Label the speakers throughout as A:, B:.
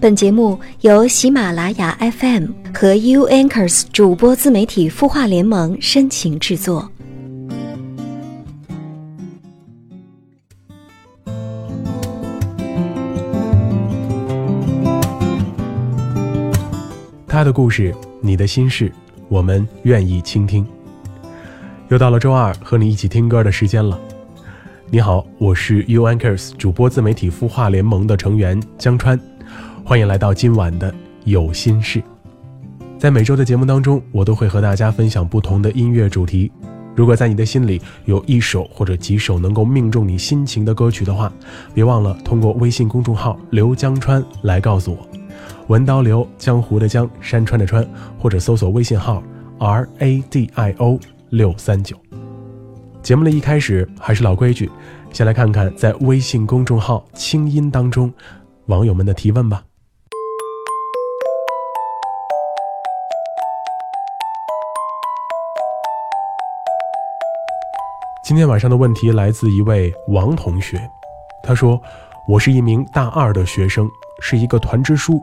A: 本节目由喜马拉雅 FM 和 U Anchors 主播自媒体孵化联盟深情制作。
B: 他的故事，你的心事，我们愿意倾听。又到了周二和你一起听歌的时间了。你好，我是 U Anchors 主播自媒体孵化联盟的成员江川。欢迎来到今晚的有心事，在每周的节目当中，我都会和大家分享不同的音乐主题。如果在你的心里有一首或者几首能够命中你心情的歌曲的话，别忘了通过微信公众号“刘江川”来告诉我，文刀刘江湖的江，山川的川，或者搜索微信号 “r a d i o 六三九”。节目的一开始还是老规矩，先来看看在微信公众号“清音”当中网友们的提问吧。今天晚上的问题来自一位王同学，他说：“我是一名大二的学生，是一个团支书，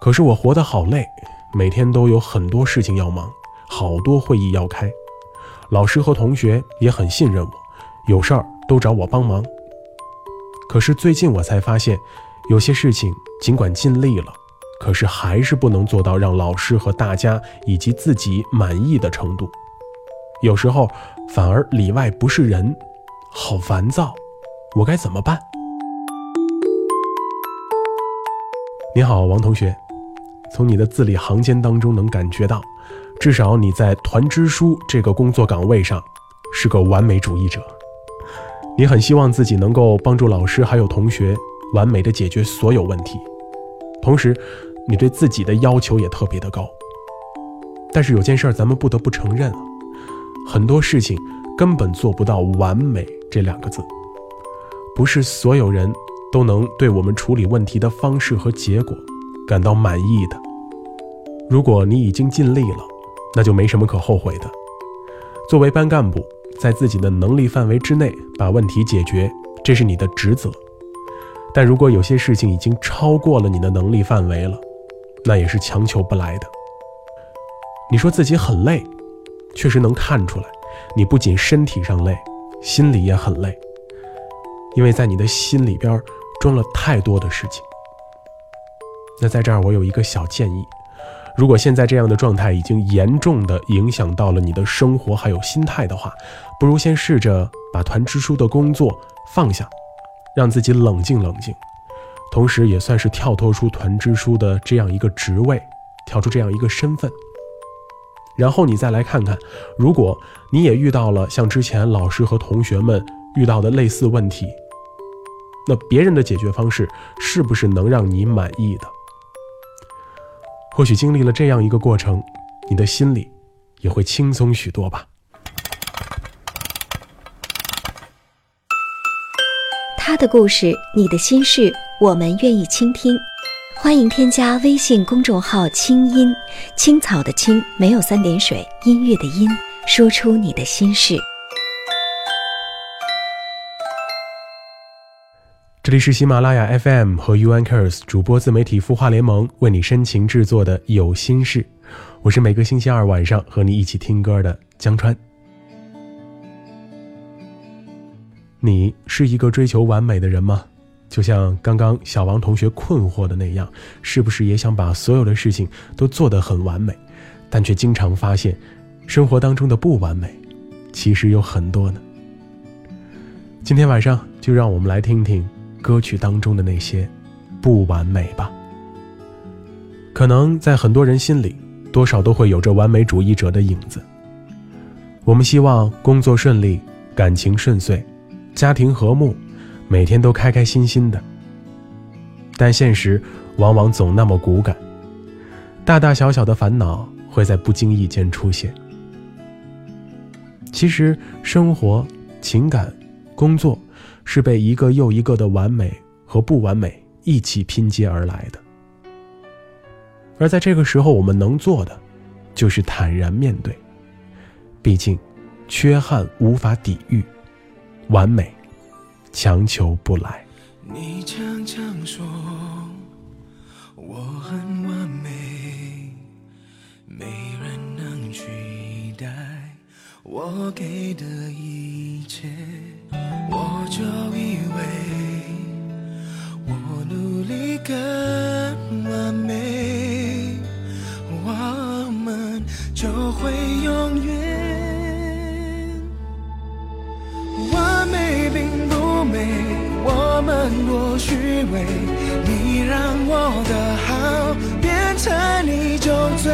B: 可是我活得好累，每天都有很多事情要忙，好多会议要开，老师和同学也很信任我，有事儿都找我帮忙。可是最近我才发现，有些事情尽管尽力了，可是还是不能做到让老师和大家以及自己满意的程度。”有时候反而里外不是人，好烦躁，我该怎么办？你好，王同学，从你的字里行间当中能感觉到，至少你在团支书这个工作岗位上是个完美主义者，你很希望自己能够帮助老师还有同学完美的解决所有问题，同时你对自己的要求也特别的高。但是有件事咱们不得不承认了。很多事情根本做不到完美这两个字，不是所有人都能对我们处理问题的方式和结果感到满意的。如果你已经尽力了，那就没什么可后悔的。作为班干部，在自己的能力范围之内把问题解决，这是你的职责。但如果有些事情已经超过了你的能力范围了，那也是强求不来的。你说自己很累。确实能看出来，你不仅身体上累，心里也很累，因为在你的心里边装了太多的事情。那在这儿，我有一个小建议：如果现在这样的状态已经严重的影响到了你的生活还有心态的话，不如先试着把团支书的工作放下，让自己冷静冷静，同时也算是跳脱出团支书的这样一个职位，跳出这样一个身份。然后你再来看看，如果你也遇到了像之前老师和同学们遇到的类似问题，那别人的解决方式是不是能让你满意的？或许经历了这样一个过程，你的心里也会轻松许多吧。
A: 他的故事，你的心事，我们愿意倾听。欢迎添加微信公众号“清音青草”的“青”没有三点水，音乐的“音”，说出你的心事。
B: 这里是喜马拉雅 FM 和 UNKERS 主播自媒体孵化联盟为你深情制作的《有心事》，我是每个星期二晚上和你一起听歌的江川。你是一个追求完美的人吗？就像刚刚小王同学困惑的那样，是不是也想把所有的事情都做得很完美，但却经常发现，生活当中的不完美，其实有很多呢。今天晚上就让我们来听听歌曲当中的那些不完美吧。可能在很多人心里，多少都会有着完美主义者的影子。我们希望工作顺利，感情顺遂，家庭和睦。每天都开开心心的，但现实往往总那么骨感。大大小小的烦恼会在不经意间出现。其实，生活、情感、工作，是被一个又一个的完美和不完美一起拼接而来的。而在这个时候，我们能做的，就是坦然面对。毕竟，缺憾无法抵御，完美。强求不来
C: 你常常说
D: 我很完美没人能取代我给的一切我就以为我努力更完美我们就会永远完美并不我们多虚伪，你让我的好变成你种罪。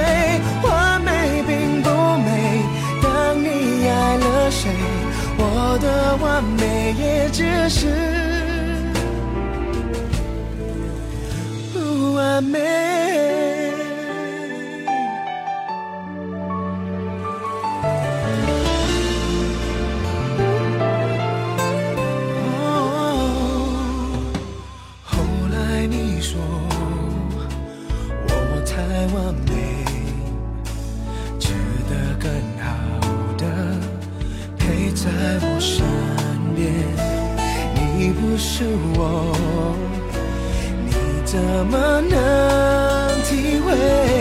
D: 完美，并不美。当你爱了谁，我的完美也只是不完美。是我，你怎么能体会？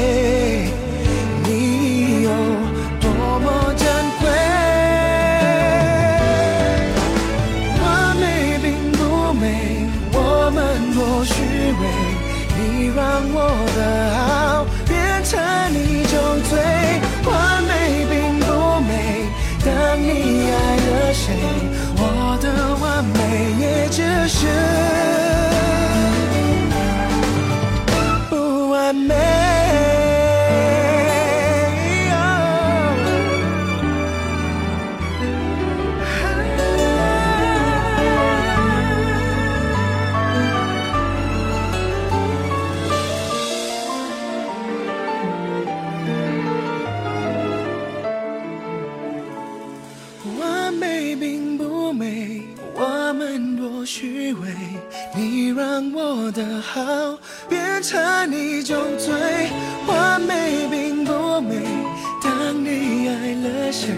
D: 谁？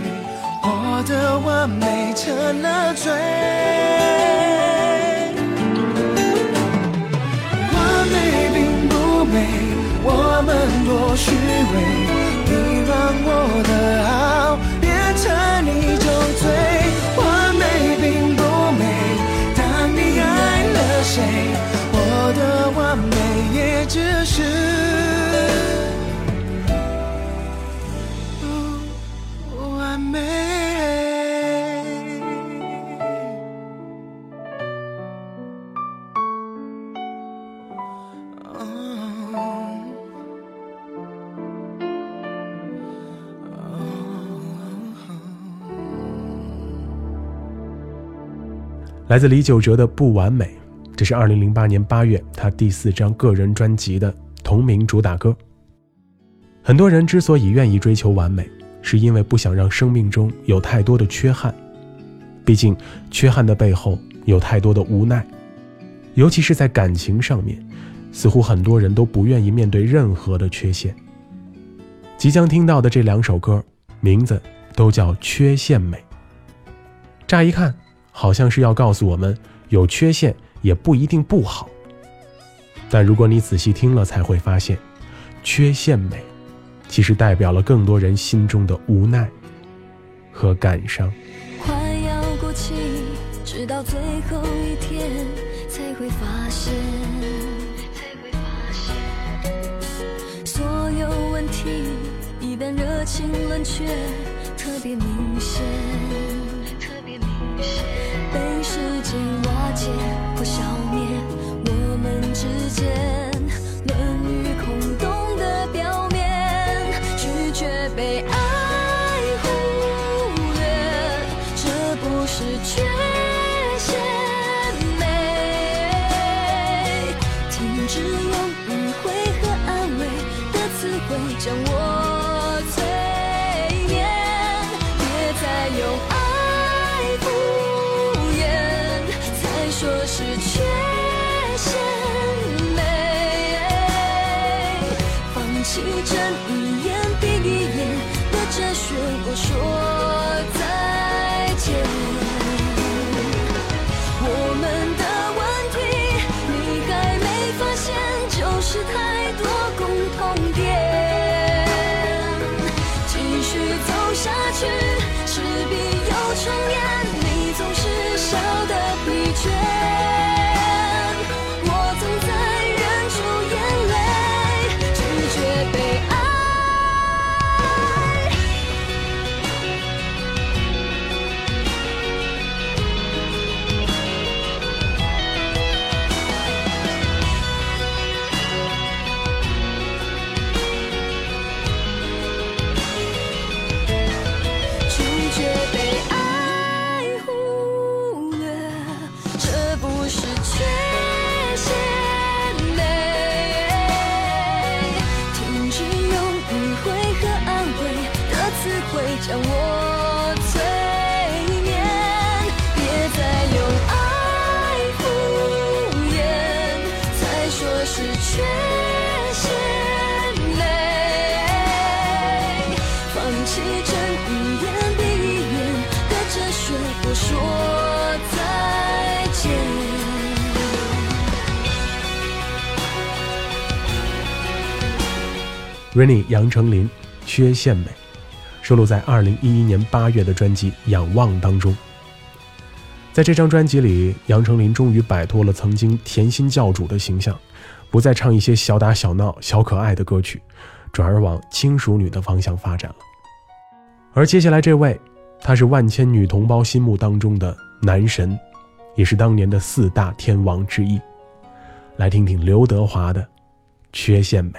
D: 我的完美成了罪，完美并不美，我们多虚伪。
B: 来自李玖哲的《不完美》，这是二零零八年八月他第四张个人专辑的同名主打歌。很多人之所以愿意追求完美，是因为不想让生命中有太多的缺憾。毕竟，缺憾的背后有太多的无奈，尤其是在感情上面，似乎很多人都不愿意面对任何的缺陷。即将听到的这两首歌，名字都叫《缺陷美》。乍一看。好像是要告诉我们有缺陷也不一定不好但如果你仔细听了才会发现缺陷美其实代表了更多人心中的无奈和感伤
E: 快要过期直到最后一天才会发现才会发现所有问题一旦热情冷却特别明显或消灭我们之间。
F: 骑着。是缺陷美，放弃睁一眼闭一眼，隔着雪不说再见。
B: Rainy，杨丞琳，缺陷美，收录在二零一一年八月的专辑《仰望》当中。在这张专辑里，杨丞琳终于摆脱了曾经甜心教主的形象。不再唱一些小打小闹、小可爱的歌曲，转而往轻熟女的方向发展了。而接下来这位，他是万千女同胞心目当中的男神，也是当年的四大天王之一。来听听刘德华的《缺陷美》。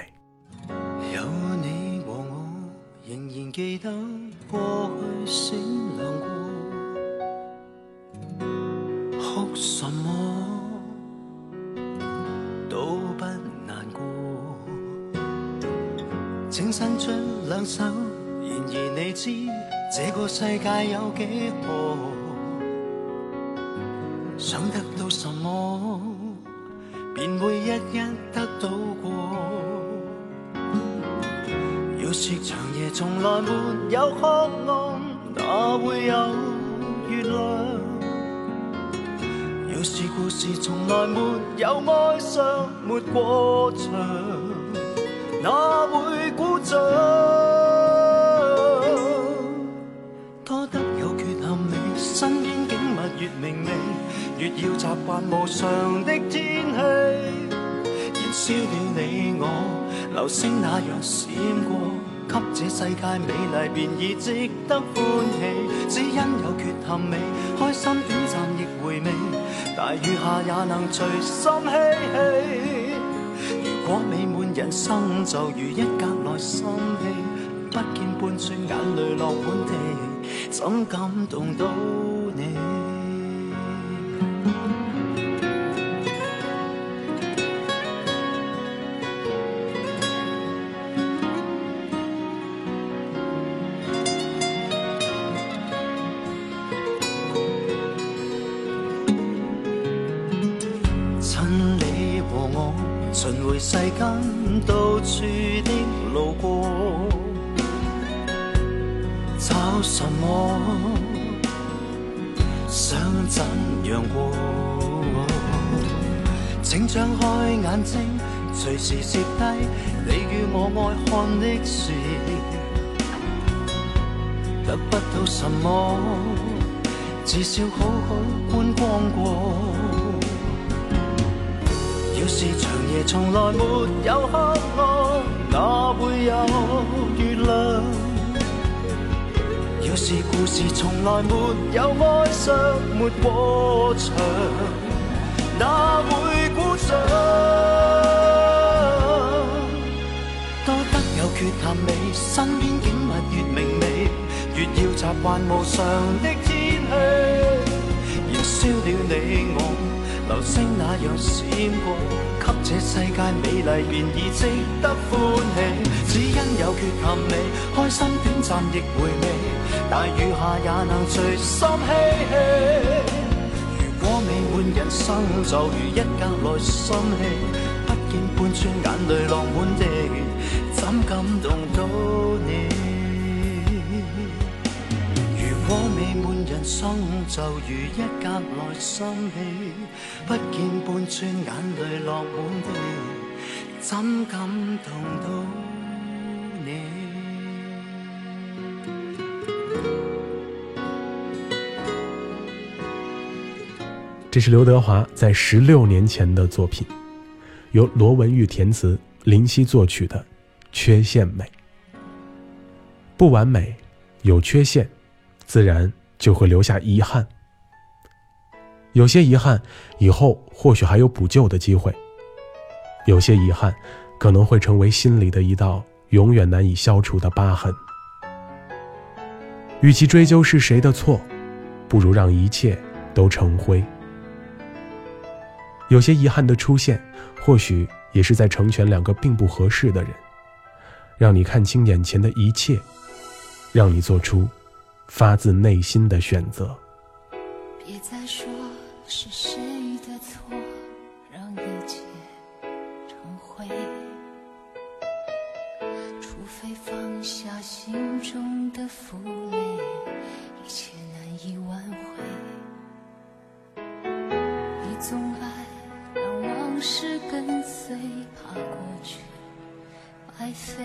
C: 有你我，仍然记得过过，去伸出两手，然而你知这个世界有几何？想得到什么，便会一一得到过。要说长夜从来没有黑暗，哪会有月亮？要是故事从来没有哀伤，没过长。哪会鼓掌？多得有缺陷美，身边景物越明媚，越要习惯无常的天气。燃烧了你我，流星那样闪过，给这世界美丽便已值得欢喜。只因有缺陷美，开心短暂亦回味，大雨下也能随心嬉戏。如果美。人生就如一格内心戏，不见半寸眼泪落满地，怎感动到你？巡回世间到处的路过，找什么？想怎样过？请张开眼睛，随时摄低你与我爱看的事。得不到什么，至少好好观光过。若是长夜从来没有渴望，哪会有月亮？要是故事从来没有哀伤，没过场，哪会鼓掌？多得有缺陷美，身边景物越明媚，越要习惯无常的天气。若烧了你。星那样闪过，给这世界美丽，便已值得欢喜。只因有缺陷，你开心短暂亦回味，大雨下也能醉心嬉戏。如果美满人生就如一格内心戏，不见半串眼泪落满地，怎感动到你？我未满人生，就如一格内心戏，不见半寸眼泪落满地，怎感动到你？
B: 这是刘德华在十六年前的作品，由罗文玉填词，林夕作曲的《缺陷美》。不完美，有缺陷，自然就会留下遗憾。有些遗憾以后或许还有补救的机会，有些遗憾可能会成为心里的一道永远难以消除的疤痕。与其追究是谁的错，不如让一切都成灰。有些遗憾的出现，或许也是在成全两个并不合适的人，让你看清眼前的一切，让你做出。发自内心的选择
F: 别再说是谁的错让一切成灰除非放下心中的负累一切难以挽回你总爱让往事跟随怕过去白费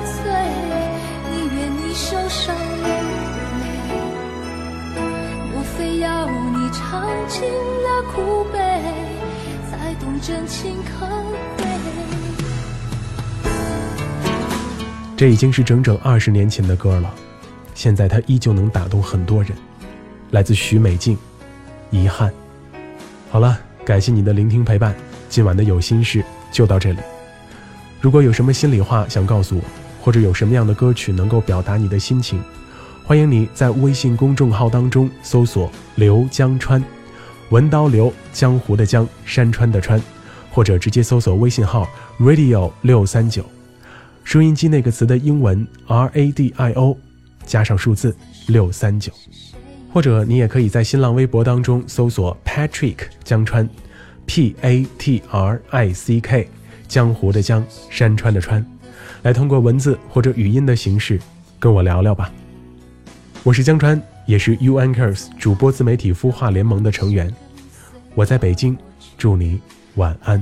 F: 尝尽了苦悲，才懂真情可贵。
B: 这已经是整整二十年前的歌了，现在它依旧能打动很多人。来自许美静，《遗憾》。好了，感谢你的聆听陪伴，今晚的有心事就到这里。如果有什么心里话想告诉我，或者有什么样的歌曲能够表达你的心情？欢迎你在微信公众号当中搜索“刘江川”，文刀刘江湖的江山川的川，或者直接搜索微信号 “radio 六三九”，收音机那个词的英文 “radio”，加上数字六三九，或者你也可以在新浪微博当中搜索 “Patrick 江川 ”，P A T R I C K 江湖的江山川的川，来通过文字或者语音的形式跟我聊聊吧。我是江川，也是 UNKERS 主播自媒体孵化联盟的成员。我在北京，祝你晚安。